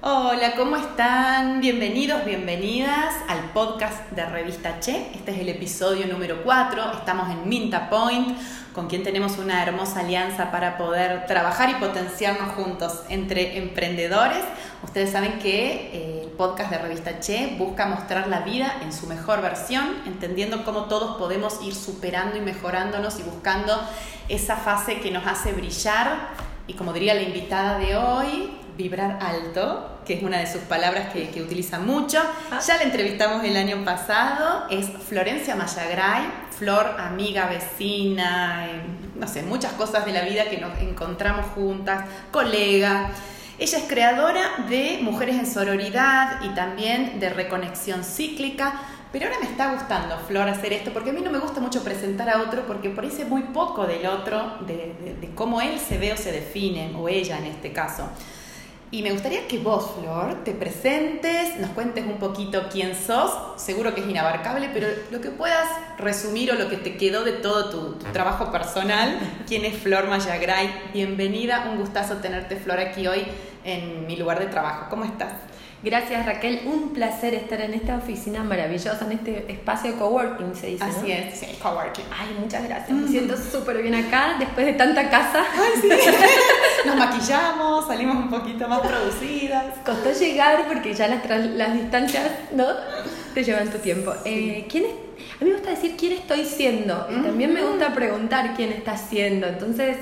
Hola, ¿cómo están? Bienvenidos, bienvenidas al podcast de Revista Che. Este es el episodio número 4. Estamos en Minta Point, con quien tenemos una hermosa alianza para poder trabajar y potenciarnos juntos entre emprendedores. Ustedes saben que eh, el podcast de Revista Che busca mostrar la vida en su mejor versión, entendiendo cómo todos podemos ir superando y mejorándonos y buscando esa fase que nos hace brillar. Y como diría la invitada de hoy, vibrar alto, que es una de sus palabras que, utiliza mucho. Ah. Ya la entrevistamos el año pasado, es Florencia Mayagray, Flor, amiga, vecina, eh, no sé, muchas cosas de la vida que nos encontramos juntas, colega. Ella es creadora de Mujeres en Sororidad y también de Reconexión Cíclica. Pero ahora me está gustando, Flor, hacer esto, porque a mí no me gusta mucho presentar a otro, porque por ahí sé muy poco del otro, de, de cómo él se ve o se define, o ella en este caso. Y me gustaría que vos, Flor, te presentes, nos cuentes un poquito quién sos. Seguro que es inabarcable, pero lo que puedas resumir o lo que te quedó de todo tu, trabajo personal. ¿Quién es Flor Mayagray? Bienvenida, un gustazo tenerte, Flor, aquí hoy en mi lugar de trabajo. ¿Cómo estás? Gracias Raquel, un placer estar en esta oficina maravillosa, en este espacio de coworking, se dice. Así es, sí, coworking. Ay, muchas gracias, me mm. siento súper bien acá después de tanta casa. Ay, sí. Nos maquillamos, salimos un poquito más producidas. Costó llegar porque ya las, las distancias, ¿no? Te llevan tu tiempo. Eh, ¿quién es? A mí me gusta decir quién estoy siendo y también me gusta preguntar quién está siendo. Entonces,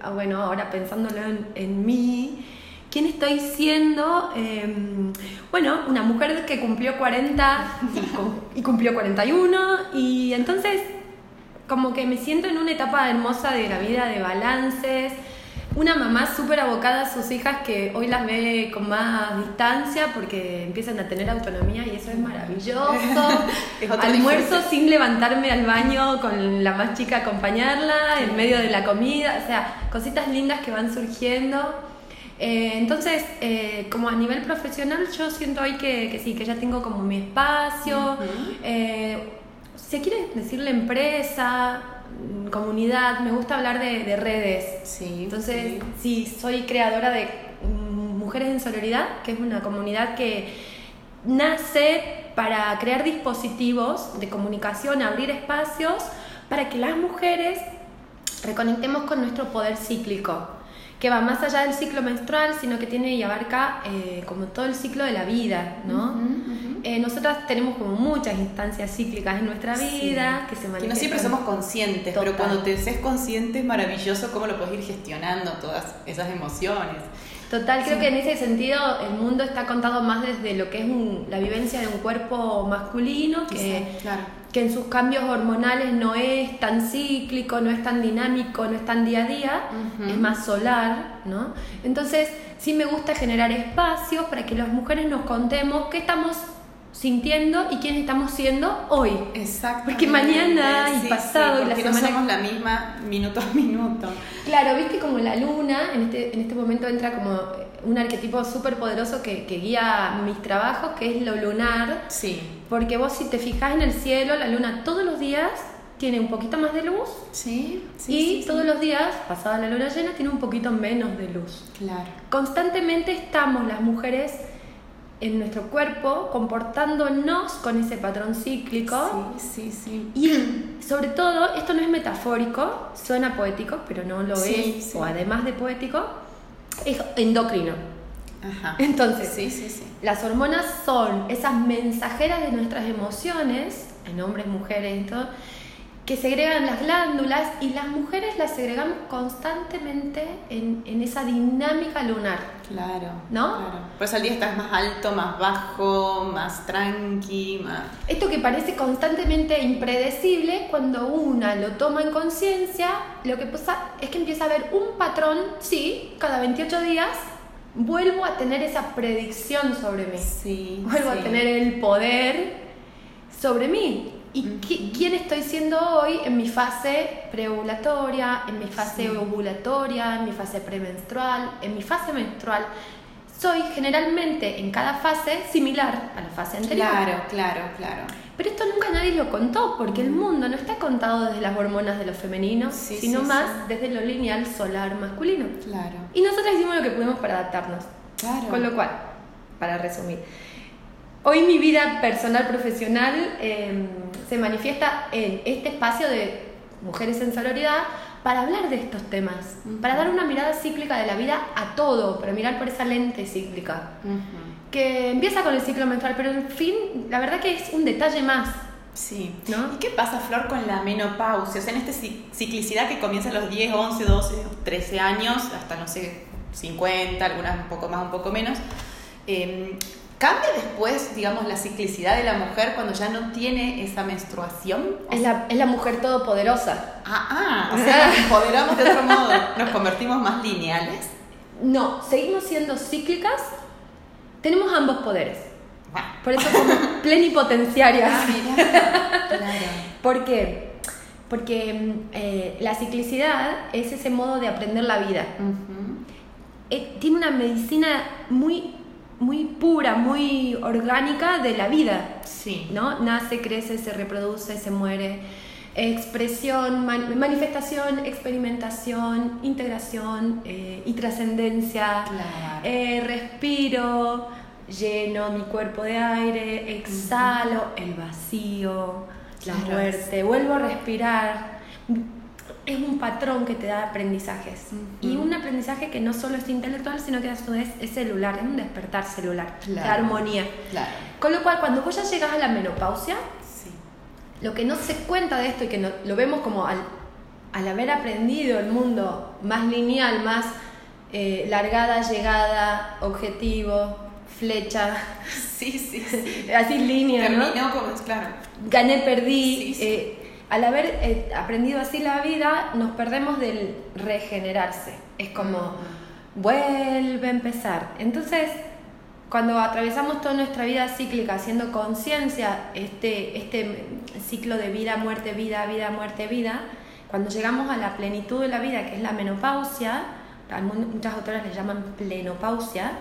ah, bueno, ahora pensándolo en, en mí ¿Quién estoy siendo? Em, bueno, una mujer que cumplió 40 y, cumplió 41 y entonces como que me siento en una etapa hermosa de la vida, de balances, una mamá súper abocada a sus hijas que hoy las ve con más distancia porque empiezan a tener autonomía y eso es maravilloso. Almuerzo sin levantarme al baño con la más chica acompañarla en medio de la comida, o sea, cositas lindas que van surgiendo. Eh, entonces, eh, como a nivel profesional, yo siento hoy que, sí, que ya tengo como mi espacio. Eh, se quiere decir la empresa, comunidad, me gusta hablar de, redes. Sí, Entonces, sí. soy creadora de Mujeres en Solidaridad, que es una comunidad que nace para crear dispositivos de comunicación, abrir espacios para que las mujeres reconectemos con nuestro poder cíclico que va más allá del ciclo menstrual, sino que tiene y abarca eh, como todo el ciclo de la vida, ¿no? Eh, nosotras tenemos como muchas instancias cíclicas en nuestra vida que se manifiestan. Que no siempre somos conscientes, pero cuando te seas consciente es maravilloso cómo lo puedes ir gestionando todas esas emociones. Total, creo que en ese sentido el mundo está contado más desde lo que es la vivencia de un cuerpo masculino que, que en sus cambios hormonales no es tan cíclico, no es tan dinámico, no es tan día a día, es más solar, ¿no? Entonces sí me gusta generar espacios para que las mujeres nos contemos qué estamos sintiendo y quién estamos siendo hoy. Exacto. Porque mañana y pasado y la semana. No somos la misma minuto a minuto. Claro, viste como la luna en este, en este momento entra como un arquetipo súper poderoso que, que, guía mis trabajos, que es lo lunar. Sí. Porque vos, si te fijas en el cielo, la luna todos los días tiene un poquito más de luz. Sí, sí Y todos los días, pasada la luna llena, tiene un poquito menos de luz. Claro. Constantemente estamos las mujeres en nuestro cuerpo, comportándonos con ese patrón cíclico. Sí, sí, sí. Y sobre todo, esto no es metafórico, suena poético, pero no lo es, o además de poético, es endocrino. Ajá. Entonces, sí, sí, sí. las hormonas son esas mensajeras de nuestras emociones, en hombres, mujeres, todo, que segregan las glándulas y las mujeres las segregamos constantemente en, en esa dinámica lunar. Claro. ¿No? Claro. Pues al día estás más alto, más bajo, más tranqui, más... Esto que parece constantemente impredecible, cuando una lo toma en conciencia, lo que pasa es que empieza a haber un patrón, sí, cada 28 días vuelvo a tener esa predicción sobre mí. Sí. Vuelvo a tener el poder sobre mí. ¿Y quién estoy siendo hoy en mi fase preovulatoria, en mi fase ovulatoria, en mi fase premenstrual, en mi fase menstrual? Soy generalmente en cada fase similar a la fase anterior. Claro, claro, claro. Pero esto nunca nadie lo contó, porque el mundo no está contado desde las hormonas de lo femenino, sino más desde lo lineal solar masculino. Claro. Y nosotros hicimos lo que pudimos para adaptarnos. Claro. Con lo cual, para resumir. Hoy mi vida personal, profesional, em, se manifiesta en este espacio de mujeres en sororidad para hablar de estos temas, para dar una mirada cíclica de la vida a todo, para mirar por esa lente cíclica, que empieza con el ciclo menstrual, pero en fin, la verdad que es un detalle más. Sí. ¿no? ¿Y qué pasa, Flor, con la menopausia? O sea, en esta ciclicidad que comienza a los 10, 11, 12, 13 años, hasta no sé, 50, algunas un poco más, un poco menos. Eh, ¿Cambia después, digamos, la ciclicidad de la mujer cuando ya no tiene esa menstruación? Es la, es la mujer todopoderosa. Ah, ah, o sea, nos empoderamos de otro modo, nos convertimos más lineales. No, seguimos siendo cíclicas, tenemos ambos poderes. Por eso somos plenipotenciarias. Ah, claro. ¿Por qué? Porque eh, la ciclicidad es ese modo de aprender la vida. Eh, tiene una medicina muy muy pura, muy orgánica de la vida. Sí. ¿No? Nace, crece, se reproduce, se muere. Expresión, manifestación, experimentación, integración eh, y trascendencia. Eh, respiro, lleno mi cuerpo de aire, exhalo el vacío, la muerte, vuelvo a respirar es un patrón que te da aprendizajes. Y un aprendizaje que no solo es intelectual, sino que a su vez es celular, es un despertar celular, de armonía. Con lo cual, cuando vos ya llegas a la menopausia, lo que no se cuenta de esto y que no, lo vemos como al, al, haber aprendido el mundo más lineal, más eh, largada, llegada, objetivo, flecha. Sí, sí, sí. Así línea, Terminó como, claro. Gané, perdí. Eh, al haber eh, aprendido así la vida, nos perdemos del regenerarse. Es como, vuelve a empezar. Entonces, cuando atravesamos toda nuestra vida cíclica haciendo conciencia este, este ciclo de vida, muerte, vida, vida, muerte, vida, cuando llegamos a la plenitud de la vida, que es la menopausia, muchas autoras le llaman plenopausia,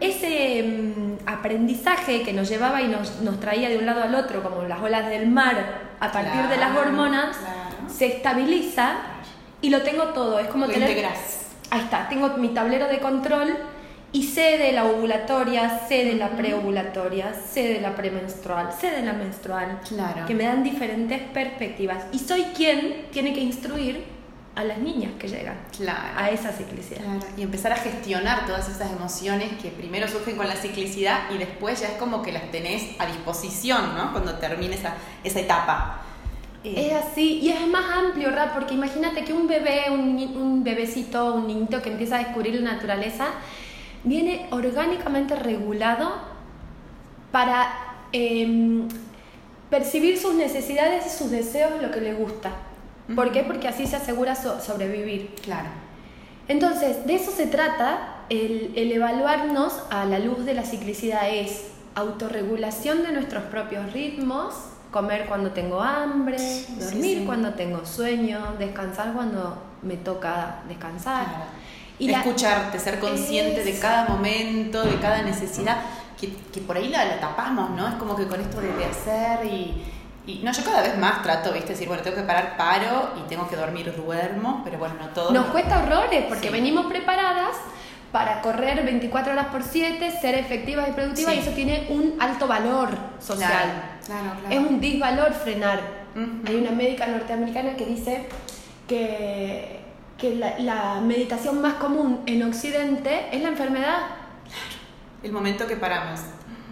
ese mm, aprendizaje que nos llevaba y nos, nos, traía de un lado al otro, como las olas del mar, a partir de las hormonas, se estabiliza y lo tengo todo. Es como tener. Ahí está, tengo mi tablero de control y sé de la ovulatoria, sé de la preovulatoria, sé de la premenstrual, sé de la menstrual. Claro. Que me dan diferentes perspectivas. Y soy quien tiene que instruir a las niñas que llegan a esa ciclicidad. Y empezar a gestionar todas esas emociones que primero surgen con la ciclicidad y después ya es como que las tenés a disposición, ¿no? Cuando termine esa, esa etapa. Es así, y es más amplio, ¿verdad? Porque imagínate que un bebé, un, un bebecito, un niñito que empieza a descubrir la naturaleza, viene orgánicamente regulado para em, percibir sus necesidades y sus deseos, lo que le gusta. ¿Por qué? Porque así se asegura sobrevivir. Claro. Entonces, de eso se trata, el, evaluarnos a la luz de la ciclicidad es autorregulación de nuestros propios ritmos, comer cuando tengo hambre, dormir cuando tengo sueño, descansar cuando me toca descansar. Y escucharte, ser consciente de cada momento, de cada necesidad, que, por ahí la, tapamos, ¿no? Es como que con esto de hacer y y no, yo cada vez más trato, ¿viste? Decir, bueno, tengo que parar, paro y tengo que dormir, duermo, pero bueno, no todo. Nos cuesta horrores porque venimos preparadas para correr 24 horas por 7, ser efectivas y productivas y eso tiene un alto valor social. Claro, claro, Es un disvalor frenar. Hay una médica norteamericana que dice que, que la, la meditación más común en Occidente es la enfermedad. El momento que paramos.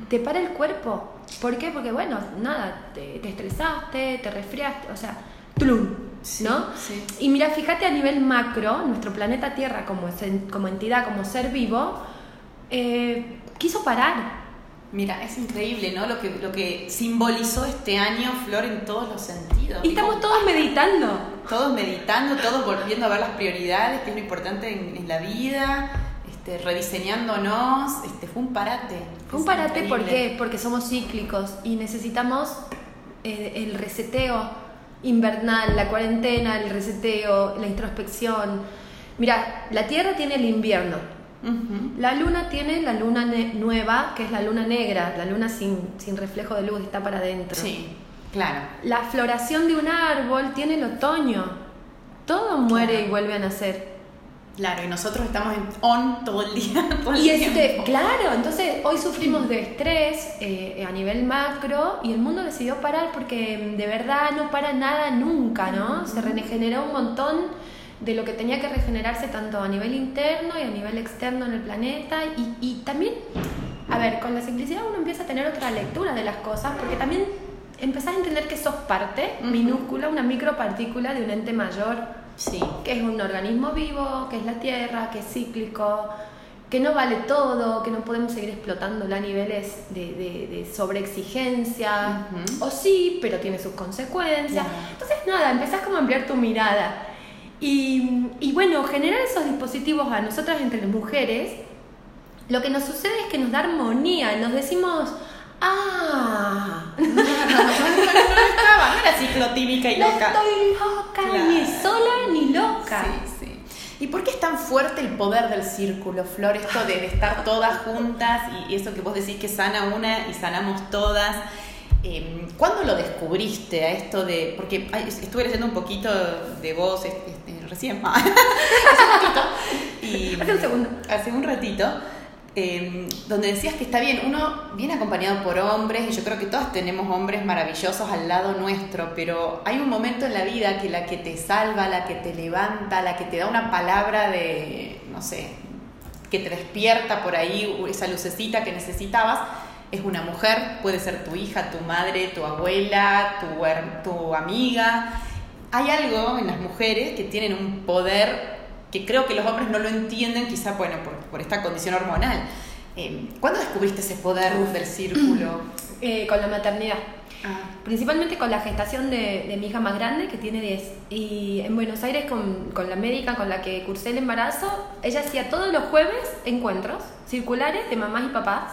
Te para el cuerpo ¿Por qué? Porque, bueno, nada, te, estresaste, te resfriaste, o sea, tlum, ¿no? Sí. Y mira, fíjate a nivel macro, nuestro planeta Tierra como, como entidad, como ser vivo, eh, quiso parar. Mira, es increíble, ¿no? Lo que, lo que simbolizó este año Flor en todos los sentidos. Y estamos todos meditando. Todos meditando, todos volviendo a ver las prioridades, que es lo importante en la vida este, rediseñándonos, este, fue un parate. Fue un parate, ¿por qué? Porque somos cíclicos y necesitamos eh, el reseteo invernal, la cuarentena, el reseteo, la introspección. Mira, la Tierra tiene el invierno. La luna tiene la luna nueva, que es la luna negra, la luna sin, sin reflejo de luz, está para adentro. Sí, claro. La floración de un árbol tiene el otoño. Todo muere y vuelve a nacer. Claro, y nosotros estamos en on todo el día. Todo el Y este, claro, entonces hoy sufrimos de estrés eh, a nivel macro y el mundo decidió parar porque de verdad no para nada nunca, ¿no? Se regeneró un montón de lo que tenía que regenerarse tanto a nivel interno y a nivel externo en el planeta y, y también, a ver, con la simplicidad uno empieza a tener otra lectura de las cosas porque también empezás a entender que sos parte minúscula, una micropartícula de un ente mayor Sí. que es un organismo vivo, que es la Tierra, que es cíclico, que no vale todo, que no podemos seguir explotándola a niveles de, de, de sobreexigencia, o sí, pero tiene sus consecuencias. Entonces, nada, empezás como a ampliar tu mirada. Y, y bueno, generar esos dispositivos a nosotras entre las mujeres, lo que nos sucede es que nos da armonía, nos decimos, ah, no estaba, no era ciclotímica y no loca. estoy loca, Claro. ni sola ni loca. Sí, sí. ¿Y por qué es tan fuerte el poder del círculo, Flor? Esto de estar todas juntas y eso que vos decís que sana una y sanamos todas. Eh, ¿Cuándo lo descubriste a esto de.? Porque ay, estuve leyendo un poquito de vos este, este, recién. hace un ratito. Y, Hace un segundo. Hace un ratito. Eh, donde decías que está bien, uno viene acompañado por hombres, y yo creo que todas tenemos hombres maravillosos al lado nuestro, pero hay un momento en la vida que la que te salva, la que te levanta, la que te da una palabra de, no sé, que te despierta por ahí esa lucecita que necesitabas, es una mujer, puede ser tu hija, tu madre, tu abuela, tu, tu amiga. Hay algo en las mujeres que tienen un poder que creo que los hombres no lo entienden, quizá bueno, por, por esta condición hormonal. Eh, ¿Cuándo descubriste ese poder del círculo? Eh, con la maternidad. Ah, Principalmente con la gestación de, de mi hija más grande, que tiene 10. Y en Buenos Aires, con, con la médica con la que cursé el embarazo, ella hacía todos los jueves encuentros circulares de mamás y papás.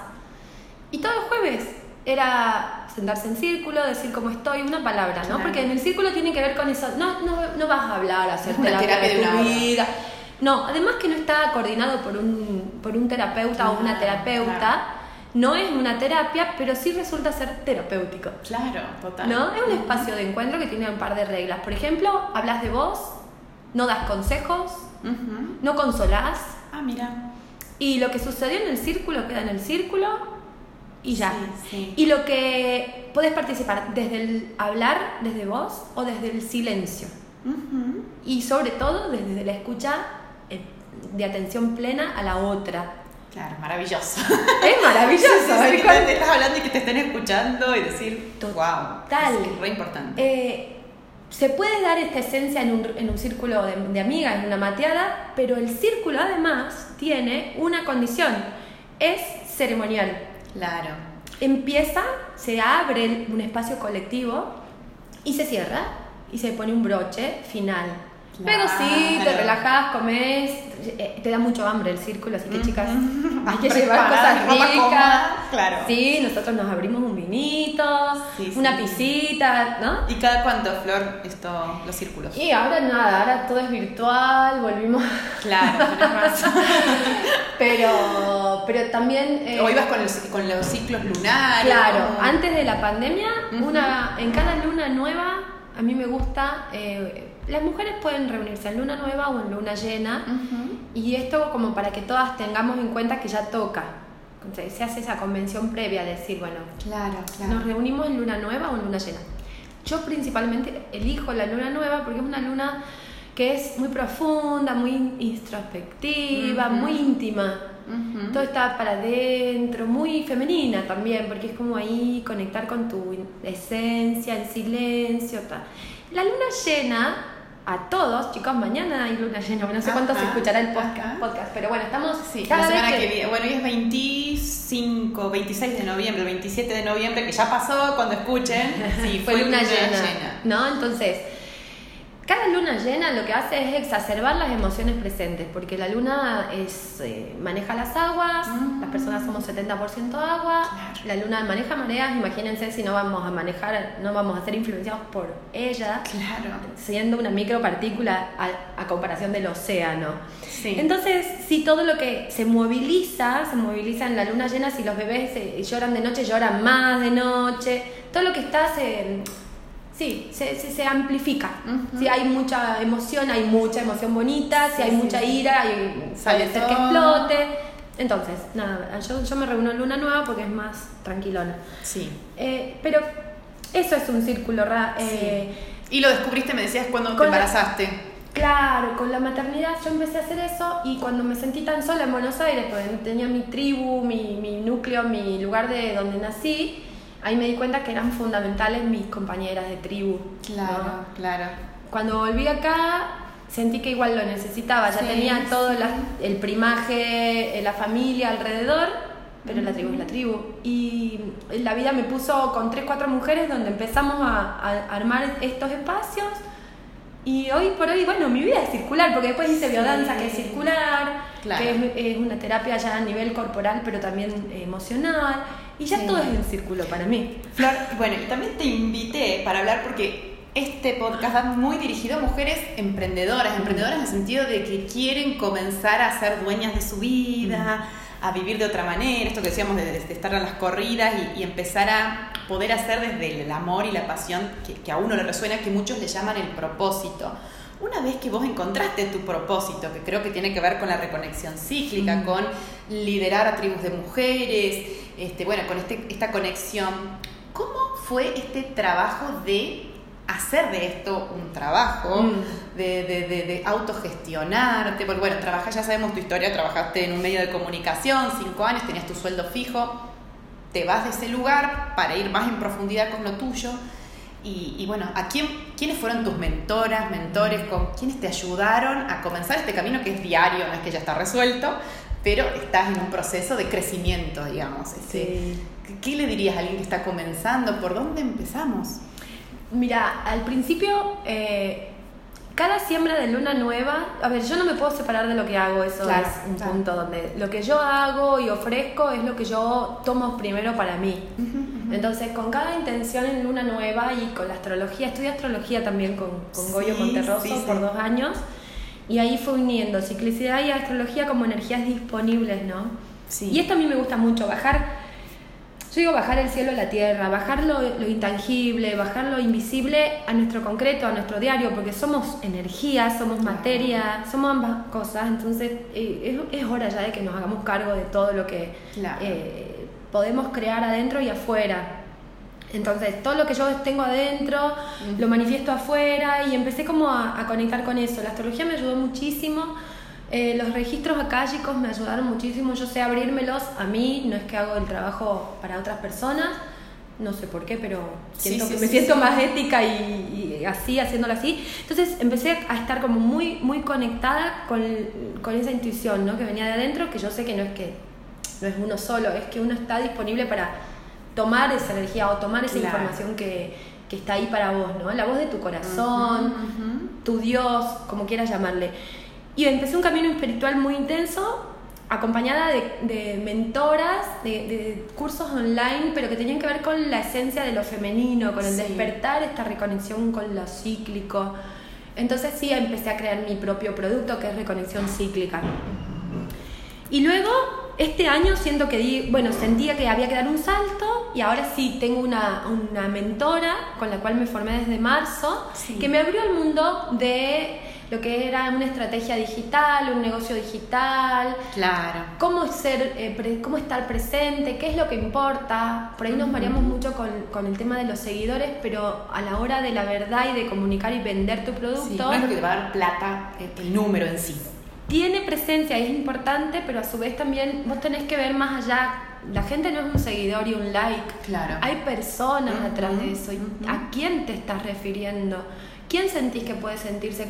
Y todos los jueves era sentarse en círculo, decir cómo estoy, una palabra, ¿no? Claro. Porque en el círculo tiene que ver con eso. No, no, no vas a hablar, hacer Una terapia, terapia de tu una hora. vida. No, además que no está coordinado por un, por un terapeuta o una terapeuta. claro. No es una terapia, pero sí resulta ser terapéutico. claro, total. ¿No? Es un espacio de encuentro que tiene un par de reglas. Por ejemplo, hablas de vos, no das consejos, no consolás, Ah, mira. y lo que sucedió en el círculo queda en el círculo y ya. Sí, sí. Y lo que podés participar desde el hablar, desde vos o desde el silencio. Ujú. Y sobre todo desde la escucha eh, de atención plena a la otra. Claro, maravilloso. Es maravilloso. Sí, que Cuando- te estás hablando y que te estén escuchando y decir, wow, es, es re importante. Eh, se puede dar esta esencia en un, en un círculo de, de amigas, en una mateada, pero el círculo además tiene una condición, es ceremonial. Claro. Empieza, se abre un espacio colectivo y se cierra y se pone un broche final. Pero sí, te Claro. relajás, comes, eh, te da mucho hambre el círculo, así que chicas, hay que llevar cosas ricas. claro. Sí, nosotros nos abrimos un vinito, Sí, una sí. pisita, ¿no? ¿Y cada cuánto, Flor, esto, los círculos? Y ahora nada, ahora todo es virtual, volvimos. Claro, razón. Pero, pero también. eh, o ibas con, el- con los ciclos lunares. Claro, antes de la pandemia, una, en cada luna nueva, a mí me gusta. eh, las mujeres pueden reunirse en luna nueva o en luna llena. Y esto como para que todas tengamos en cuenta que ya toca. Entonces, se hace esa convención previa de decir, bueno, Claro, nos claro. reunimos en luna nueva o en luna llena. Yo principalmente elijo la luna nueva porque es una luna que es muy profunda, muy introspectiva, muy íntima. Todo está para adentro, muy femenina también, porque es como ahí conectar con tu esencia, el silencio. La luna llena, a todos, chicos, mañana hay luna llena, no sé cuánto se escuchará el podcast, podcast, pero bueno, estamos Sí, cada la vez semana que... viene. Bueno, hoy es 25, 26 de noviembre, el 27 de noviembre, que ya pasó cuando escuchen. Sí, fue, luna, llena, ¿no? Entonces, cada luna llena lo que hace es exacerbar las emociones presentes, porque la luna es, eh, maneja las aguas, Mm. las personas somos 70% agua, Claro. la luna maneja mareas, imagínense si no vamos a manejar, no vamos a ser influenciados por ella, Claro. siendo una micropartícula a, a comparación del océano. Sí. Entonces, si todo lo que se moviliza, se moviliza en la luna llena, si los bebés eh, lloran de noche, lloran más de noche, todo lo que está se, sí, se, se, amplifica. Si hay mucha emoción, hay mucha emoción bonita, si hay mucha ira, hay, puede ser que explote. Entonces, nada, yo, yo me reúno en luna nueva porque es más tranquilona. Sí. Eh, pero eso es un círculo. Eh, y lo descubriste, me decías, cuando te embarazaste. claro, con la maternidad yo empecé a hacer eso y cuando me sentí tan sola en Buenos Aires, porque tenía mi tribu, mi, mi núcleo, mi lugar de donde nací, ahí me di cuenta que eran fundamentales mis compañeras de tribu. Claro, claro. Cuando volví acá, sentí que igual lo necesitaba, ya tenía todo el primaje, eh, la familia alrededor, pero la tribu es la tribu. Y la vida me puso con tres, cuatro mujeres donde empezamos a, armar estos espacios. Y hoy por hoy, bueno, mi vida es circular, porque después hice biodanza, que es circular, que es, una terapia ya a nivel corporal, pero también emocional. Y ya todo es en círculo para mí. Flor, bueno, y también te invité para hablar porque este podcast va muy dirigido a mujeres emprendedoras, emprendedoras en el sentido de que quieren comenzar a ser dueñas de su vida, a vivir de otra manera, esto que decíamos de, estar a las corridas y, empezar a poder hacer desde el amor y la pasión que, a uno le resuena, que muchos le llaman el propósito. Una vez que vos encontraste tu propósito, que creo que tiene que ver con la reconexión cíclica, con liderar a tribus de mujeres, este, bueno, con este, esta conexión, ¿cómo fue este trabajo de hacer de esto un trabajo, mm. de, de, de, autogestionarte, porque bueno, trabajas, ya sabemos tu historia, trabajaste en un medio de comunicación, cinco años, tenías tu sueldo fijo, te vas de ese lugar para ir más en profundidad con lo tuyo. Y, bueno, ¿a quién, quiénes fueron tus mentoras, mentores, con quiénes te ayudaron a comenzar este camino que es diario, no es que ya está resuelto, pero estás en un proceso de crecimiento, digamos. Este, ¿Qué le dirías a alguien que está comenzando? ¿Por dónde empezamos? Mira, al principio, eh, cada siembra de luna nueva, a ver, yo no me puedo separar de lo que hago, eso es un punto donde lo que yo hago y ofrezco es lo que yo tomo primero para mí. Entonces, con cada intención en luna nueva y con la astrología, estudié astrología también con, con Goyo Monterroso por dos años, y ahí fue uniendo ciclicidad y astrología como energías disponibles, ¿no? Y esto a mí me gusta mucho, bajar yo digo bajar el cielo a la tierra, bajar lo, intangible, bajar lo invisible a nuestro concreto, a nuestro diario, porque somos energía, somos materia, somos ambas cosas, entonces eh, es, hora ya de que nos hagamos cargo de todo lo que eh, podemos crear adentro y afuera. Entonces, todo lo que yo tengo adentro lo manifiesto afuera y empecé como a, a conectar con eso. La astrología me ayudó muchísimo eh, los registros acálicos me ayudaron muchísimo, yo sé abrirmelos a mí, no es que hago el trabajo para otras personas, no sé por qué, pero siento que me siento más ética y, así, haciéndolo así. Entonces empecé a estar como muy, muy conectada con, con, esa intuición ¿no? que venía de adentro, que yo sé que no es que no es uno solo, es que uno está disponible para tomar esa energía o tomar esa información que, que, está ahí para vos, ¿no? La voz de tu corazón, tu Dios, como quieras llamarle. Y empecé un camino espiritual muy intenso, acompañada de, mentoras, de, cursos online, pero que tenían que ver con la esencia de lo femenino, con el despertar, esta reconexión con lo cíclico. Entonces sí, empecé a crear mi propio producto, que es Reconexión Cíclica. Y luego, este año siento que di, bueno, sentía que había que dar un salto y ahora sí tengo una, una mentora con la cual me formé desde marzo, que me abrió el mundo de lo que era una estrategia digital, un negocio digital. Claro. Cómo, ser, eh, cómo estar presente, qué es lo que importa. Por ahí nos variamos mucho con, con, el tema de los seguidores, pero a la hora de la verdad y de comunicar y vender tu producto. Sí, no es lo que te va a dar plata el número en sí. Tiene presencia y es importante, pero a su vez también vos tenés que ver más allá la gente no es un seguidor y un like. Claro. Hay personas atrás de eso. ¿A quién te estás refiriendo? ¿Quién sentís que puede sentirse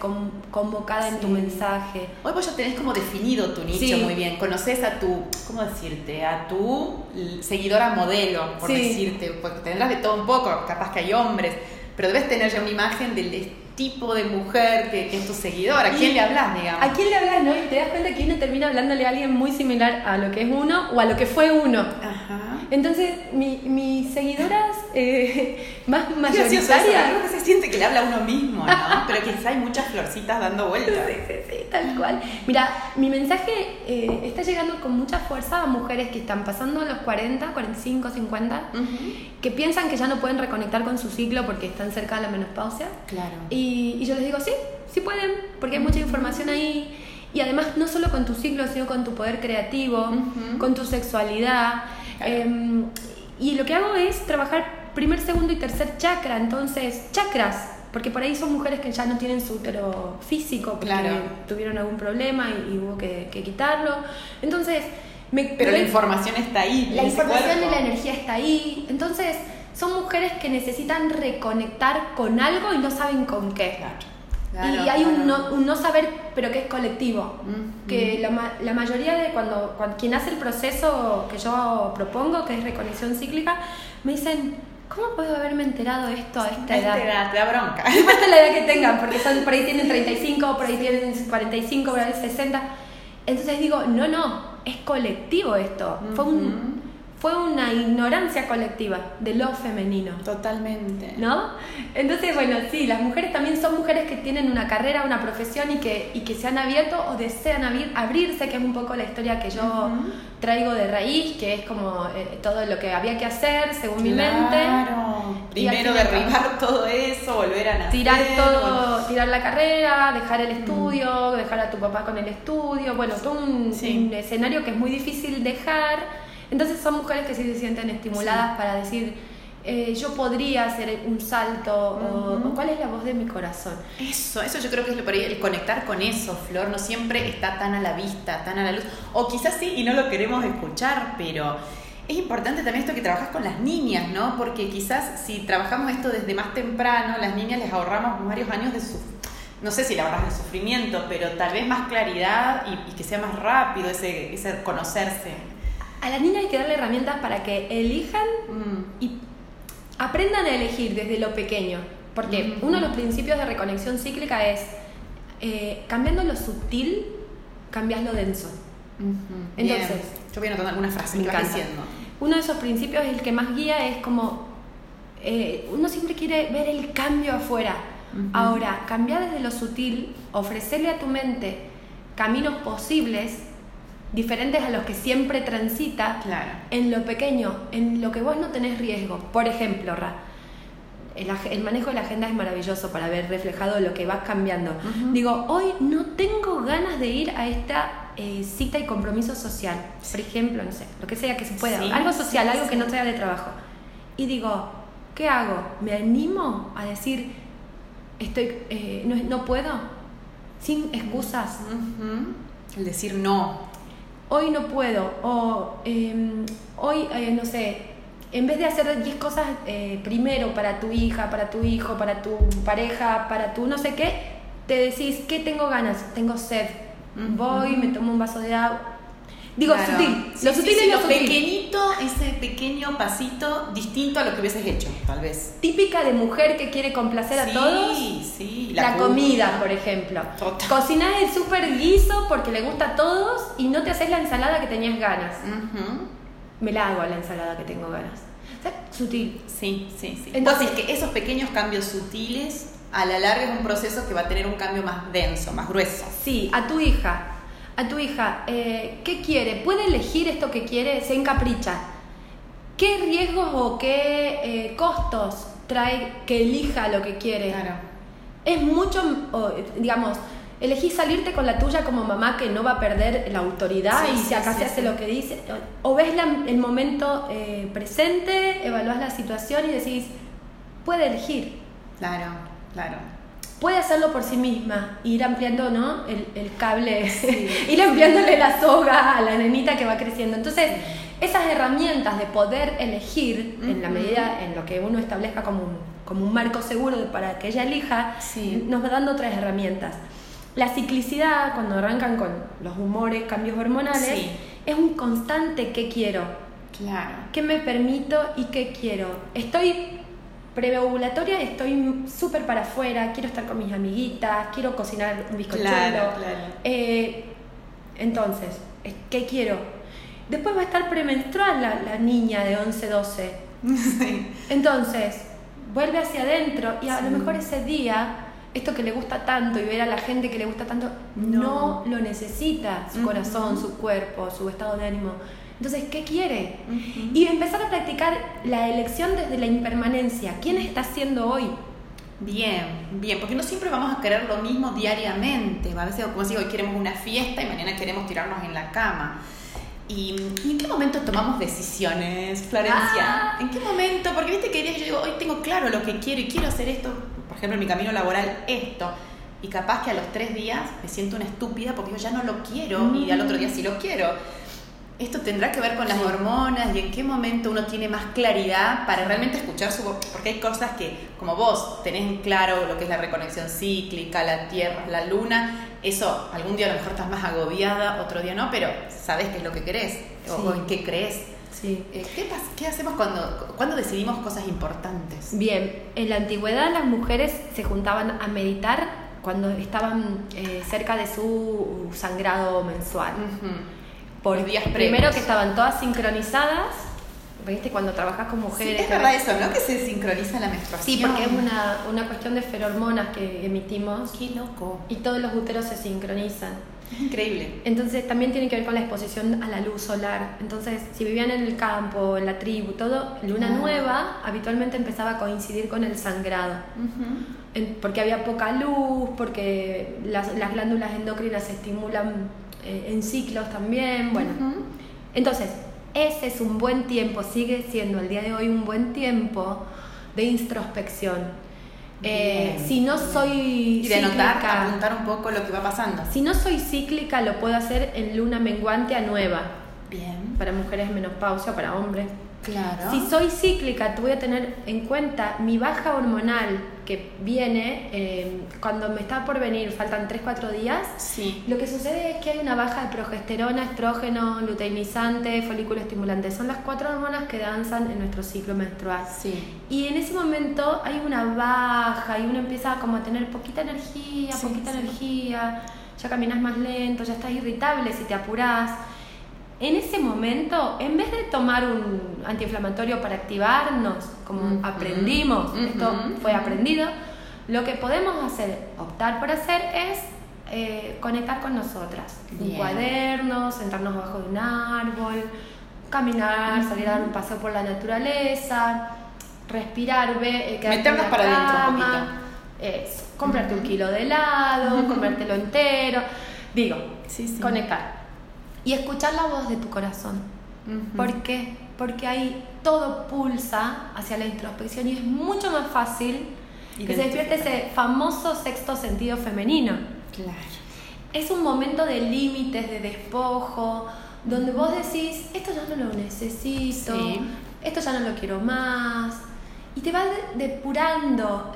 convocada en tu mensaje? Hoy vos ya tenés como definido tu nicho muy bien. Conoces a tu, ¿cómo decirte? A tu seguidora modelo, por decirte. Porque tendrás de todo un poco, capaz que hay hombres, pero debes tener ya una imagen del tipo de mujer que, es tu seguidora. ¿A quién le hablas, digamos? ¿A quién le hablas, no? Y te das cuenta que uno termina hablándole a alguien muy similar a lo que es uno o a lo que fue uno. Ajá. Entonces, mi, mis seguidoras eh, más Qué gracioso eso, mayoritarias... Creo que se siente que le habla a uno mismo, ¿no? Pero quizá hay muchas florcitas dando vueltas. Sí, sí, sí, tal cual. Mira, mi mensaje eh, está llegando con mucha fuerza a mujeres que están pasando los 40, 45, 50, Ujú. que piensan que ya no pueden reconectar con su ciclo porque están cerca de la menopausia. Claro. Y, y yo les digo, sí, sí pueden, porque hay mucha información ahí. Y además, no solo con tu ciclo, sino con tu poder creativo, con tu sexualidad. Claro. Em, y lo que hago es trabajar primer, segundo y tercer chakra. Entonces, chakras, porque por ahí son mujeres que ya no tienen su útero físico, porque Claro. tuvieron algún problema y, y hubo que, que quitarlo. Entonces, me, Pero me la información está ahí. la información y cuerpo. la energía está ahí. Entonces, son mujeres que necesitan reconectar con algo y no saben con qué. Claro. y Claro, hay un claro. no, un no saber, pero que es colectivo. Ujú. Que la, la mayoría de cuando, cuando quien hace el proceso que yo propongo, que es reconexión cíclica, me dicen, ¿cómo puedo haberme enterado esto a esta edad? esta edad te da bronca. No importa la edad que tengan, porque son, por ahí tienen 35, por ahí tienen 45, por ahí 60. Entonces digo, no, no, es colectivo esto. Fue, un, fue una ignorancia colectiva de lo femenino. Totalmente. ¿No? Entonces, bueno, sí, las mujeres también son mujeres que tienen una carrera, una profesión y que, y que se han abierto o desean abrir- abrirse, que es un poco la historia que yo traigo de raíz, que es como eh, todo lo que había que hacer según mi mente. Primero derribar todo eso, volver a nacer. tirar todo, tirar la carrera, dejar el estudio, dejar a tu papá con el estudio, bueno, todo un, Sí. un escenario que es muy difícil dejar. Entonces son mujeres que sí se sienten estimuladas para decir, eh, yo podría hacer un salto, o- cuál es la voz de mi corazón. Eso, eso yo creo que es lo por ahí, el conectar con eso, Flor, no siempre está tan a la vista, tan a la luz, o quizás sí y no lo queremos escuchar, pero es importante también esto que trabajas con las niñas, ¿no? Porque quizás si trabajamos esto desde más temprano, las niñas les ahorramos varios años de su, no sé si la verdad de sufrimiento, pero tal vez más claridad y, y que sea más rápido ese, ese conocerse. A las niñas hay que darle herramientas para que elijan Mm, y aprendan a elegir desde lo pequeño. Porque uno de los principios de reconexión cíclica es, eh, cambiando lo sutil, cambias lo denso. Entonces, Bien. yo voy anotando algunas frases que diciendo. Uno de esos principios, el que más guía, es como eh, uno siempre quiere ver el cambio afuera. Ahora, cambiar desde lo sutil, ofrecerle a tu mente caminos posibles, diferentes a los que siempre transita, Claro. en lo pequeño, en lo que vos no tenés riesgo. Por ejemplo, Ra, el, el manejo de la agenda es maravilloso para ver reflejado lo que vas cambiando. Ujú. Digo, hoy no tengo ganas de ir a esta eh, cita y compromiso social. Por ejemplo, no sé, lo que sea que se pueda. Sí, algo social, sí, algo sí. que no sea de trabajo. Y digo, ¿qué hago? ¿Me animo a decir, estoy, eh, no, no puedo? Sin excusas. Ujú. El decir no. Hoy no puedo, o em, hoy, eh, no sé, en vez de hacer 10 cosas eh, primero para tu hija, para tu hijo, para tu pareja, para tu no sé qué, te decís, ¿qué tengo ganas? Tengo sed. Voy, me tomo un vaso de agua. Digo, Claro. sutil. Sí, lo sí, sutil sí, es lo, lo sutil. pequeñito, ese pequeño pasito distinto a lo que hubieses hecho, tal vez. Típica de mujer que quiere complacer sí, a todos. sí. La, comida, por ejemplo. Total. Cocinás el super guiso porque le gusta a todos y no te haces la ensalada que tenías ganas. Me la hago a la ensalada que tengo ganas. O sea, sutil. Sí, sí, sí. Entonces- Entonces, que esos pequeños cambios sutiles, a la larga es un proceso que va a tener un cambio más denso, más grueso. Sí, a tu hija, a tu hija, eh, ¿qué quiere? ¿Puede elegir esto que quiere? Se encapricha. ¿Qué riesgos o qué eh, costos trae que elija lo que quiere? Claro. Es mucho, digamos, elegís salirte con la tuya como mamá que no va a perder la autoridad Sí, y si acá sí, se hace sí. lo que dice, o, o ves la- el momento eh, presente, evaluás la situación y decís, puede elegir. Claro, claro. Puede hacerlo por sí misma, ir ampliando ¿no? el, el cable, Sí. ir ampliándole la soga a la nenita que va creciendo. Entonces, esas herramientas de poder elegir en la medida en lo que uno establezca como un, como un marco seguro para que ella elija, Sí. nos va dando otras herramientas. La ciclicidad, cuando arrancan con los humores, cambios hormonales, es un constante qué quiero, Claro. qué me permito y qué quiero. Estoy preovulatoria, estoy súper para afuera, quiero estar con mis amiguitas, quiero cocinar un bizcochuelo. Claro, claro. Eh, entonces, es- ¿qué quiero? Después va a estar premenstrual la, la niña de 11, 12. Sí. Entonces, vuelve hacia adentro y a Sí. lo mejor ese día, esto que le gusta tanto y ver a la gente que le gusta tanto, No. no, lo necesita su corazón, su cuerpo, su estado de ánimo. Entonces, ¿qué quiere? Y empezar a practicar la elección desde la impermanencia. ¿Quién está siendo hoy? Bien, bien, porque no siempre vamos a querer lo mismo diariamente. A veces, como digo, hoy queremos una fiesta y mañana queremos tirarnos en la cama. ¿Y, y en qué momento tomamos decisiones, Florencia? Ah. ¿En qué momento? Porque viste que yo digo, hoy tengo claro lo que quiero y quiero hacer esto, por ejemplo, en mi camino laboral, esto. Y capaz que a los tres días me siento una estúpida porque yo ya no lo quiero y al otro día sí lo quiero. Esto tendrá que ver con las Sí. hormonas y en qué momento uno tiene más claridad para realmente escuchar su voz. Porque hay cosas que, como vos tenés en claro lo que es la reconexión cíclica, la tierra, la luna, eso algún día a lo mejor estás más agobiada, otro día no, pero sabes qué es lo que querés o- Sí. o en qué crees. Sí. Eh, ¿qué, ¿Qué hacemos cuando, cuando decidimos cosas importantes? Bien, en la antigüedad las mujeres se juntaban a meditar cuando estaban eh, cerca de su sangrado mensual. Ujú. Por Los días primero previos. que estaban todas sincronizadas, ¿viste? Cuando trabajas con Sí, mujeres. es que- verdad eso, ¿no? Que se sincroniza la menstruación. Sí, porque es una, una cuestión de ferormonas que emitimos Qué loco. y todos los úteros se sincronizan. Es increíble. Entonces también tiene que ver con la exposición a la luz solar. Entonces, si vivían en el campo, en la tribu, todo, luna nueva habitualmente empezaba a coincidir con el sangrado. Ujú. En- porque había poca luz, porque las, las glándulas endocrinas se estimulan eh, en ciclos también. Bueno, entonces, ese es un buen tiempo, sigue siendo el día de hoy un buen tiempo de introspección. Eh, si no soy Y de anotar, cíclica- apuntar un poco lo que va pasando. si no soy cíclica, lo puedo hacer en luna menguante a nueva, Bien. para mujeres menopausia, para hombres. Claro. Si soy cíclica, te voy a tener en cuenta mi baja hormonal que viene eh, cuando me está por venir, faltan 3-4 días. Sí. Lo que sucede es que hay una baja de progesterona, estrógeno, luteinizante, folículo estimulante. Son las cuatro hormonas que danzan en nuestro ciclo menstrual. Sí. Y en ese momento hay una baja y uno empieza como a tener poquita energía, Sí, poquita sí. energía, ya caminas más lento, ya estás irritable si te apurás. En ese momento, en vez de tomar un antiinflamatorio para activarnos, como Ujú. aprendimos, esto Ujú. fue aprendido, lo que podemos hacer, optar por hacer es eh, conectar con nosotras. Un cuaderno, sentarnos bajo de un árbol, caminar, salir a dar un paseo por la naturaleza, respirar, ve, eh, Meternos en la para adentro un cama, eso, comprarte un kilo de helado, comértelo entero, digo, Sí, sí. conectar y escuchar la voz de tu corazón. Ujú. ¿Por qué? Porque ahí todo pulsa hacia la introspección y es mucho más fácil que se despierte ese famoso sexto sentido femenino. Claro. Es un momento de límites, de despojo, donde vos decís, esto ya no lo necesito, Sí. esto ya no lo quiero más, y te va de- depurando.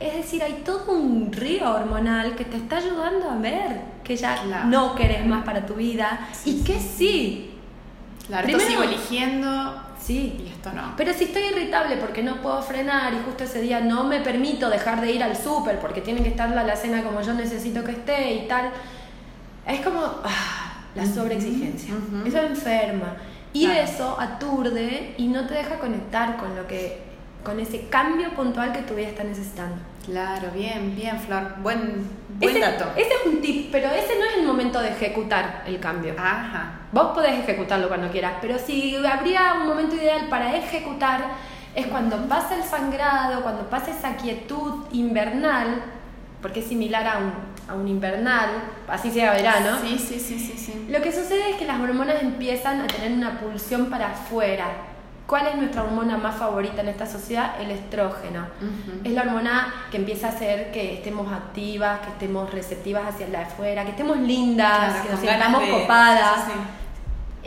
Es decir, hay todo un río hormonal que te está ayudando a ver que ya Claro. no querés más para tu vida Sí, y que sí. Claro, esto Primero- sigo eligiendo Sí. y esto no. Pero si estoy irritable porque no puedo frenar y justo ese día no me permito dejar de ir al súper porque tiene que estar la alacena como yo necesito que esté y tal, es como ah, la sobreexigencia. ujú. Eso enferma. Y Claro. eso aturde y no te deja conectar con lo que con ese cambio puntual que tu vida está necesitando. Claro, bien, bien, Flor. Buen, buen ese, dato. ese es un tip, pero ese no es el momento de ejecutar el cambio. Ajá. Vos podés ejecutarlo cuando quieras, pero si habría un momento ideal para ejecutar es cuando pasa el sangrado, cuando pasa esa quietud invernal, porque es similar a un, a un invernal, así sea verano. Sí, sí, sí, sí, sí. Lo que sucede es que las hormonas empiezan a tener una pulsión para afuera. ¿Cuál es nuestra hormona más favorita en esta sociedad? El estrógeno. Es la hormona que empieza a hacer que estemos activas, que estemos receptivas hacia la afuera, que estemos lindas, Claro, que nos sintamos copadas. sí, sí,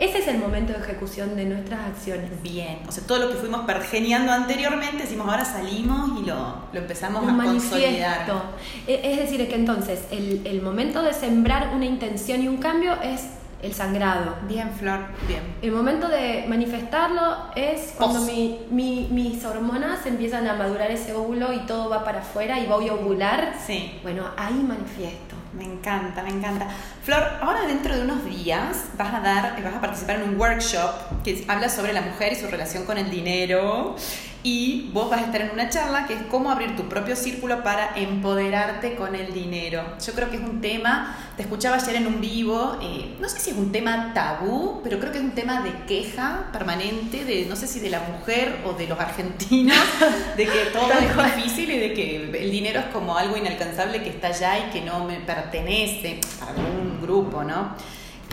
Ese es el momento de ejecución de nuestras acciones. Bien. O sea, todo lo que fuimos pergeniando anteriormente, decimos ahora salimos y lo, lo empezamos Un a consolidar. manifiesto. E- Es decir, que entonces el, el momento de sembrar una intención y un cambio es el sangrado. Bien, Flor, bien. El momento de manifestarlo es cuando mi- mi- mis hormonas empiezan a madurar ese óvulo y todo va para afuera y voy a ovular. Sí. Bueno, ahí manifiesto. Me encanta, me encanta. Flor, ahora dentro de unos días vas a dar, vas a participar en un workshop que habla sobre la mujer y su relación con el dinero y vos vas a estar en una charla que es cómo abrir tu propio círculo para empoderarte con el dinero. Yo creo que es un tema, te escuchaba ayer en un vivo, eh, no sé si es un tema tabú, pero creo que es un tema de queja permanente, de no sé si de la mujer o de los argentinos, de que todo es difícil y de que el dinero es como algo inalcanzable que está allá y que no me pertenece a algún grupo, ¿no?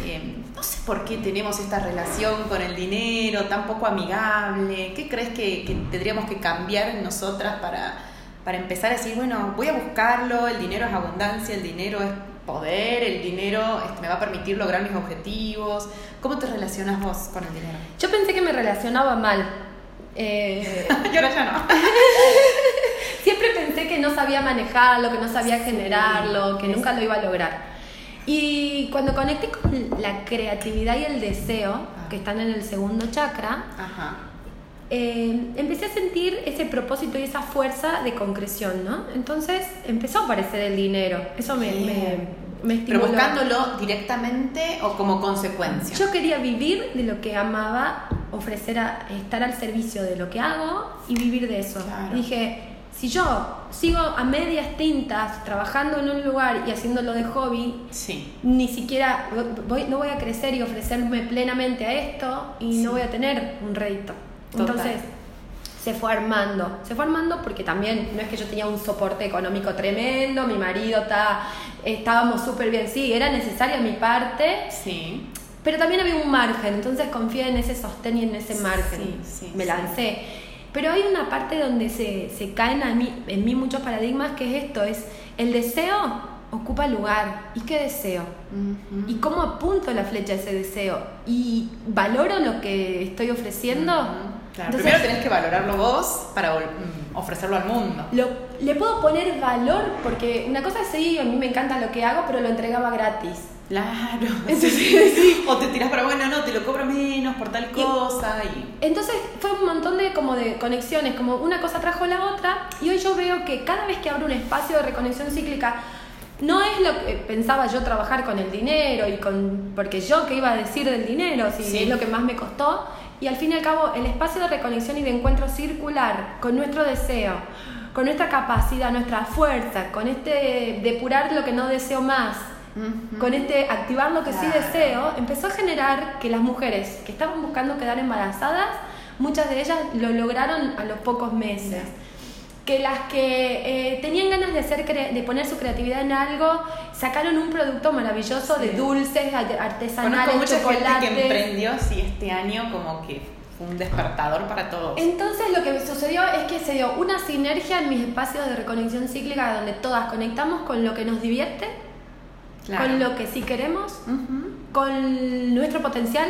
Eh, no sé por qué tenemos esta relación con el dinero tan poco amigable. ¿Qué crees que, tendríamos que cambiar en nosotras para, para empezar a decir, bueno, voy a buscarlo, el dinero es abundancia, el dinero es poder, el dinero este, me va a permitir lograr mis objetivos? ¿Cómo te relacionas vos con el dinero? Yo pensé que me relacionaba mal. Eh... y ahora ya no. Siempre pensé que no sabía manejarlo, que no sabía generarlo, que nunca lo iba a lograr. Y cuando conecté con la creatividad y el deseo, que están en el segundo chakra, eh, empecé a sentir ese propósito y esa fuerza de concreción, ¿no? Entonces empezó a aparecer el dinero. Eso me, me, estimuló. ¿Pero buscándolo directamente o como consecuencia? Yo quería vivir de lo que amaba, ofrecer a, estar al servicio de lo que hago y vivir de eso. dije, si yo sigo a medias tintas trabajando en un lugar y haciéndolo de hobby, ni siquiera voy, no voy a crecer y ofrecerme plenamente a esto y no voy a tener un rédito. Entonces se fue armando, se fue armando porque también no es que yo tenía un soporte económico tremendo, mi marido está, estábamos súper bien, sí, era necesaria mi parte. Sí. Pero también había un margen, entonces confié en ese sostén y en ese margen. Me lancé. Pero hay una parte donde se, se caen a mí, en mí muchos paradigmas que es esto, es el deseo ocupa lugar. ¿Y qué deseo? ¿Y cómo apunto la flecha a ese deseo? ¿Y valoro lo que estoy ofreciendo? primero tenés que valorarlo vos para mm, ofrecerlo al mundo. Lo, le puedo poner valor porque una cosa sí, a mí me encanta lo que hago, pero lo entregaba gratis. Claro. sí. O te tiras para, bueno, no, te lo cobro menos por tal cosa. Y... Entonces fue un montón de, como de conexiones, como una cosa trajo la otra. Y hoy yo veo que cada vez que abro un espacio de reconexión cíclica, no es lo que pensaba yo trabajar con el dinero y con. Porque yo, ¿qué iba a decir del dinero? Si es lo que más me costó. Y al fin y al cabo, el espacio de reconexión y de encuentro circular con nuestro deseo, con nuestra capacidad, nuestra fuerza, con este depurar lo que no deseo más con este activar lo que sí deseo, empezó a generar que las mujeres que estaban buscando quedar embarazadas, muchas de ellas lo lograron a los pocos meses. Que las que eh, tenían ganas de, hacer de poner su creatividad en algo, sacaron un producto maravilloso de dulces, artesanales, Conozco mucha gente que emprendió, sí, este año como que fue un despertador para todos. Entonces lo que sucedió es que se dio una sinergia en mis espacios de reconexión cíclica donde todas conectamos con lo que nos divierte, con lo que sí queremos, con nuestro potencial,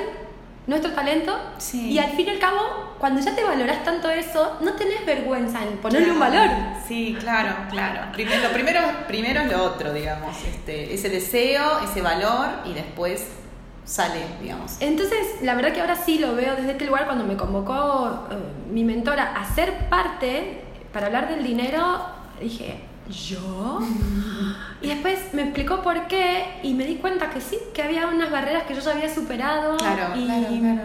nuestro talento. Y al fin y al cabo, cuando ya te valoras tanto eso, no tenés vergüenza en ponerle un valor. Sí, claro, claro. Primero, lo primero, primero es lo otro, digamos. Este, ese deseo, ese valor y después sale, digamos. Entonces, la verdad que ahora sí lo veo desde este lugar cuando me convocó eh, mi mentora a ser parte para hablar del dinero, dije, ¿yo? Y después me explicó por qué y me di cuenta que sí, que había unas barreras que yo ya había superado. Claro, y, claro, claro.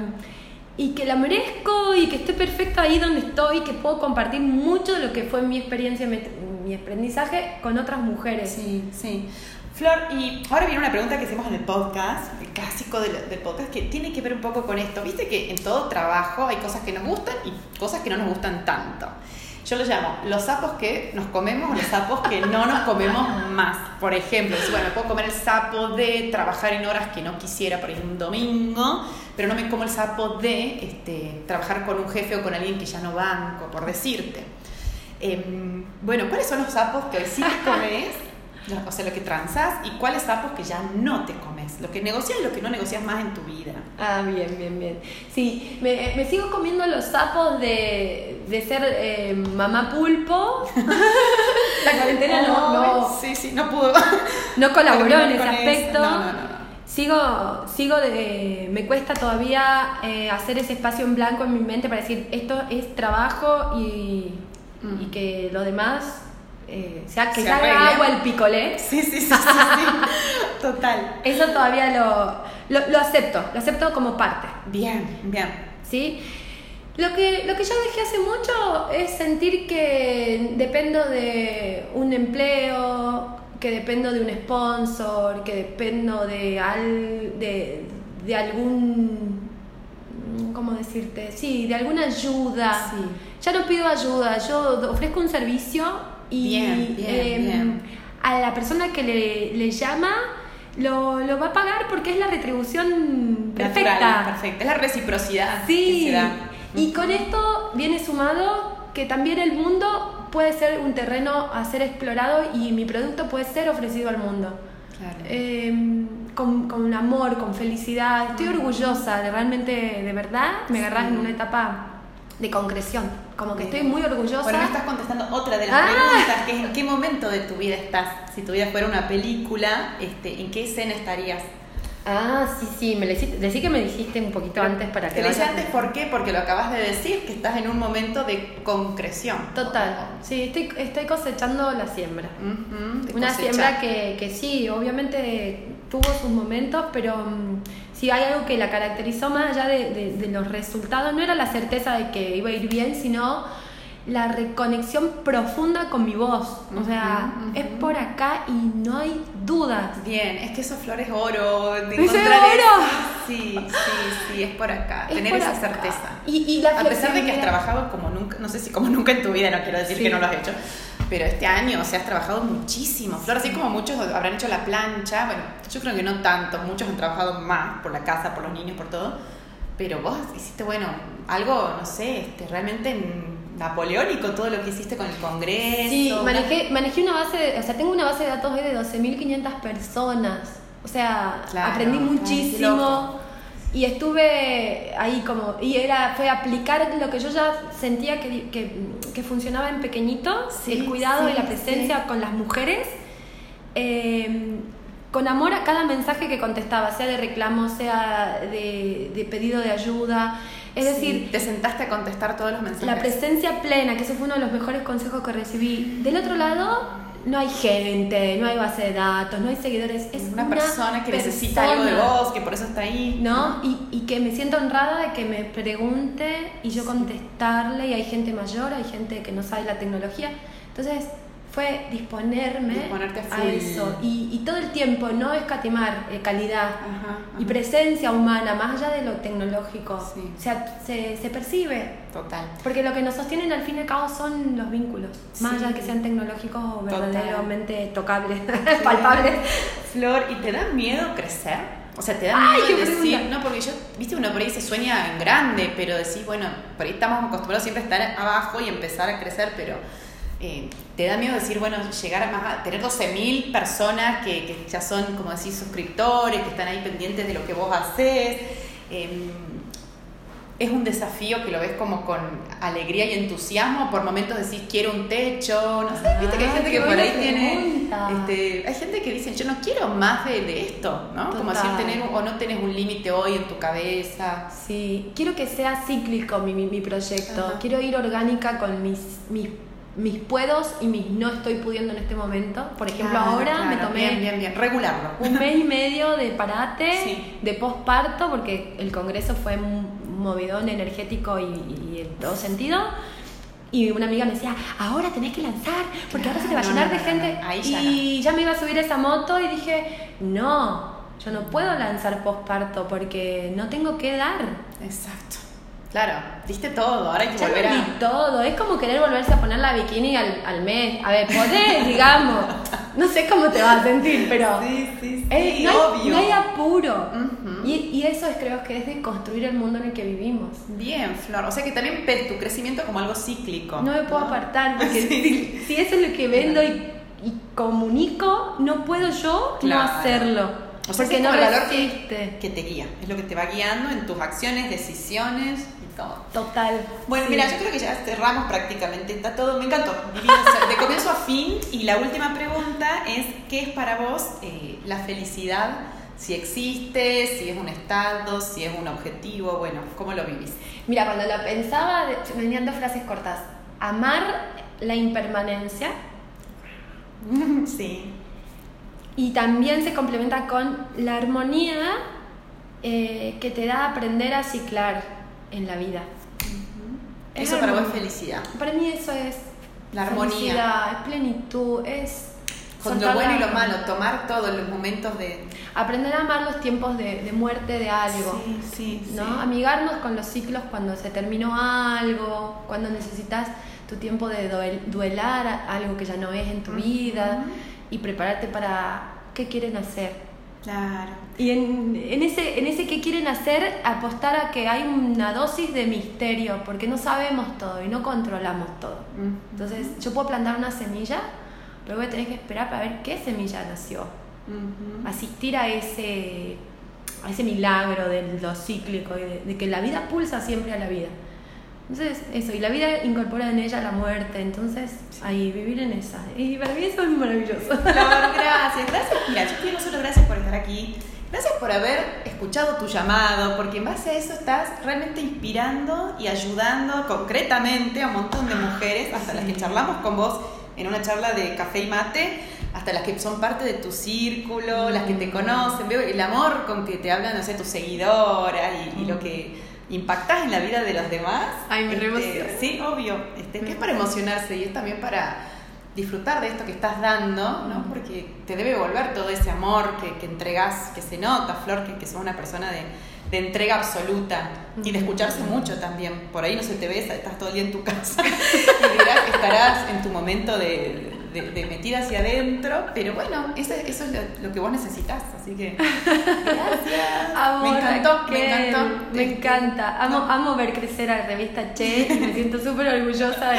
Y que la merezco y que estoy perfecta ahí donde estoy, que puedo compartir mucho de lo que fue mi experiencia, mi aprendizaje con otras mujeres. Sí, sí. Flor, y ahora viene una pregunta que hacemos en el podcast, el clásico del, del, podcast, que tiene que ver un poco con esto. Viste que en todo trabajo hay cosas que nos gustan y cosas que no nos gustan tanto. Yo lo llamo los sapos que nos comemos o los sapos que no nos comemos más. Por ejemplo, bueno, puedo comer el sapo de trabajar en horas que no quisiera, por ejemplo, un domingo, pero no me como el sapo de este, trabajar con un jefe o con alguien que ya no banco, por decirte. Em, bueno, ¿cuáles son los sapos que hoy sí te comes? o sea, lo que transas y cuáles sapos que ya no te comes, lo que negocias y lo que no negocias más en tu vida. Ah, bien, bien, bien. Sí, me, me sigo comiendo los sapos de, de ser eh, mamá pulpo. La cuarentena no, no, Sí, sí, no pudo. No colaboró en ese aspecto. No, no, no. Sigo, sigo de, me cuesta todavía eh, hacer ese espacio en blanco en mi mente para decir esto es trabajo y, mm. y que lo demás eh, sea, que se haga agua el picolé. Sí, sí, sí, sí, Total. Eso todavía lo, lo, lo acepto, lo acepto como parte. Bien, bien. ¿sí? Lo que, lo que yo dejé hace mucho es sentir que dependo de un empleo, que dependo de un sponsor, que dependo de, al, de, de algún, ¿cómo decirte? Sí, de alguna ayuda. Sí. Ya no pido ayuda, yo ofrezco un servicio y Bien, bien, em, bien. a la persona que le, le llama lo, lo va a pagar porque es la retribución perfecta. Natural, perfecta. Es la reciprocidad. que Sí, se da. y con esto viene sumado que también el mundo puede ser un terreno a ser explorado y mi producto puede ser ofrecido al mundo. Claro. Eh, con, con amor, con felicidad. Estoy orgullosa, de realmente, de verdad, me Sí. agarras en una etapa de concreción. Como que estoy muy orgullosa. Bueno, me estás contestando otra de las Ah. preguntas, que es en qué momento de tu vida estás. Si tu vida fuera una película, este, ¿en qué escena estarías? Ah, sí, sí, me decí que me dijiste un poquito antes para que Te vaya- antes, ¿por qué? Porque lo acabas de decir, que estás en un momento de concreción. Total, sí, estoy, estoy cosechando la siembra. Una siembra que, que sí, obviamente tuvo sus momentos, pero mm, si hay algo que la caracterizó más allá de, de- de los resultados, no era la certeza de que iba a ir bien, sino la reconexión profunda con mi voz. O sea, es por acá y no hay dudas. Bien, es que eso flor es oro. De ¿Es encontrar oro? eso. Sí, sí, sí, es por acá. Es tener por esa acá. certeza. Y, y la A pesar de que has trabajado como nunca, no sé si como nunca en tu vida, no quiero decir Sí. que no lo has hecho, pero este año, o sea, has trabajado muchísimo. Flor, así como muchos habrán hecho la plancha, bueno, yo creo que no tanto, muchos han trabajado más por la casa, por los niños, por todo, pero vos hiciste, bueno, algo, no sé, este, realmente napoleónico todo lo que hiciste con el Congreso. Sí, manejé, manejé una base, de- o sea, tengo una base de datos hoy de 12.500 personas. O sea, Claro, aprendí muchísimo y estuve ahí como, y era, fue aplicar lo que yo ya sentía que, que, que funcionaba en pequeñito, Sí, el cuidado sí, y la presencia sí. con las mujeres. eh, con amor a cada mensaje que contestaba, sea de reclamo, sea de, de pedido de ayuda. Es decir, te sentaste a contestar todos los mensajes. la presencia plena, que ese fue uno de los mejores consejos que recibí. Del otro lado, no hay gente, no hay base de datos, no hay seguidores. Es una, persona que necesita algo de vos, que por eso está ahí. ¿No? Y, y que me siento honrada de que me pregunte y yo contestarle. Y hay gente mayor, hay gente que no sabe la tecnología. Entonces, fue disponerme Disponerte a eso. Y, y todo el tiempo, no escatimar eh, calidad Ajá, y ajá. presencia humana, más allá de lo tecnológico. Sí. O sea, se, se percibe. Total. Porque lo que nos sostienen al fin y al cabo son los vínculos, más allá de que sean tecnológicos o Total. verdaderamente tocables, palpables. Flor, ¿y te da miedo crecer? O sea, te da Ay, miedo decir, pregunta. no, porque yo, viste, uno por ahí se sueña en grande, pero decís, bueno, por ahí estamos acostumbrados siempre a estar abajo y empezar a crecer, pero eh, te da miedo decir, bueno, llegar a más, tener 12.000 personas que, que ya son, como decís, suscriptores, que están ahí pendientes de lo que vos haces. Eh, es un desafío que lo ves como con alegría y entusiasmo. Por momentos decís, quiero un techo. No sé, viste que hay Ah, gente que por ahí tiene. Este, hay gente que dice, yo no quiero más de, de esto, ¿no? Como decir, tener, o no tenés un límite hoy en tu cabeza. Sí, quiero que sea cíclico mi, mi, mi proyecto. Ajá. Quiero ir orgánica con mis, mis, mis puedos y mis no estoy pudiendo en este momento. Por ejemplo, Claro, ahora me tomé Bien, bien, bien. Regularlo. un mes y medio de parate, Sí. de posparto, porque el congreso fue un movidón energético y, y en todo sentido. Y una amiga me decía, ahora tenés que lanzar, porque ahora se te va a llenar no, de gente. no, ahí ya y ya me iba a subir esa moto y dije, no, yo no puedo lanzar posparto porque no tengo que dar. Exacto. Claro, diste todo. Ahora hay que Ya volver a. todo, es como querer volverse a poner la bikini al, al mes. A ver, podés, digamos. No sé cómo te vas a sentir, pero... Sí, sí, sí. Eh, no, hay, obvio. no hay apuro. Ujú. y, y eso es, creo que es de construir el mundo en el que vivimos. Bien, Flor. O sea que también ves tu crecimiento como algo cíclico. No me puedo apartar, porque Sí. si, si eso es lo que vendo y, y comunico, no puedo yo Claro. no hacerlo. O sea, porque es no el valor resiste. que te guía. Es lo que te va guiando en tus acciones, decisiones y todo. Total. Bueno, Sí. mira, yo creo que ya cerramos prácticamente. Está todo, me encantó. Divino, de comienzo a fin. Y la última pregunta es: ¿qué es para vos eh, la felicidad? Si existe, si es un estado, si es un objetivo, bueno, ¿cómo lo vivís? Mira, cuando lo pensaba, venían dos frases cortas. Amar la impermanencia Sí. Y también se complementa con la armonía eh, que te da aprender a ciclar en la vida. Es Eso para vos es felicidad. Para mí eso es La armonía. es plenitud, es Con lo bueno y lo malo, tomar todos los momentos de... Aprender a amar los tiempos de, de muerte de algo. Sí, sí, ¿no? sí. Amigarnos con los ciclos cuando se terminó algo, cuando necesitas tu tiempo de duel- duelar algo que ya no es en tu vida y prepararte para qué quieren hacer. Claro. Y en, en ese, en ese qué quieren hacer, apostar a que hay una dosis de misterio, porque no sabemos todo y no controlamos todo. Entonces, yo puedo plantar una semilla, pero voy a tener que esperar para ver qué semilla nació. Asistir a ese, a ese milagro de lo cíclico y de, de que la vida pulsa siempre a la vida. Entonces, eso, y la vida incorpora en ella la muerte, entonces, ahí, vivir en esa. Y para mí eso es maravilloso. Flor, gracias. Gracias. Mira, yo no solo gracias por estar aquí. Gracias por haber escuchado tu llamado, porque en base a eso estás realmente inspirando y ayudando concretamente a un montón de mujeres, hasta las que charlamos con vos en una charla de café y mate, hasta las que son parte de tu círculo, las que te conocen, veo el amor con que te hablan, no sé, tus seguidoras y, y lo que impactas en la vida de los demás. Ay, me Este. Sí, obvio. Este, que es para emocionarse y es también para disfrutar de esto que estás dando, ¿no? Porque te debe volver todo ese amor que, que entregas, que se nota, Flor, que, que sos una persona de, de entrega absoluta y de escucharse mucho también. Por ahí no se te ve, estás todo el día en tu casa y dirás que estarás en tu momento de, de- de metida hacia adentro, pero bueno, eso, eso es lo, lo que vos necesitas, así que gracias. Amor, me encantó, Raquel, me encantó. Me Este, encanta. Amo, no. amo ver crecer a la revista Che y me siento súper orgullosa de,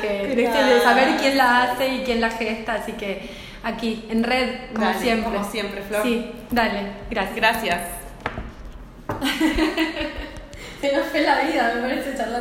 que, de saber quién la hace y quién la gesta. Así que aquí, en red, como Dale, siempre. como siempre, Flor. Sí, dale, gracias. Gracias. Se nos fue la vida, me parece charlar.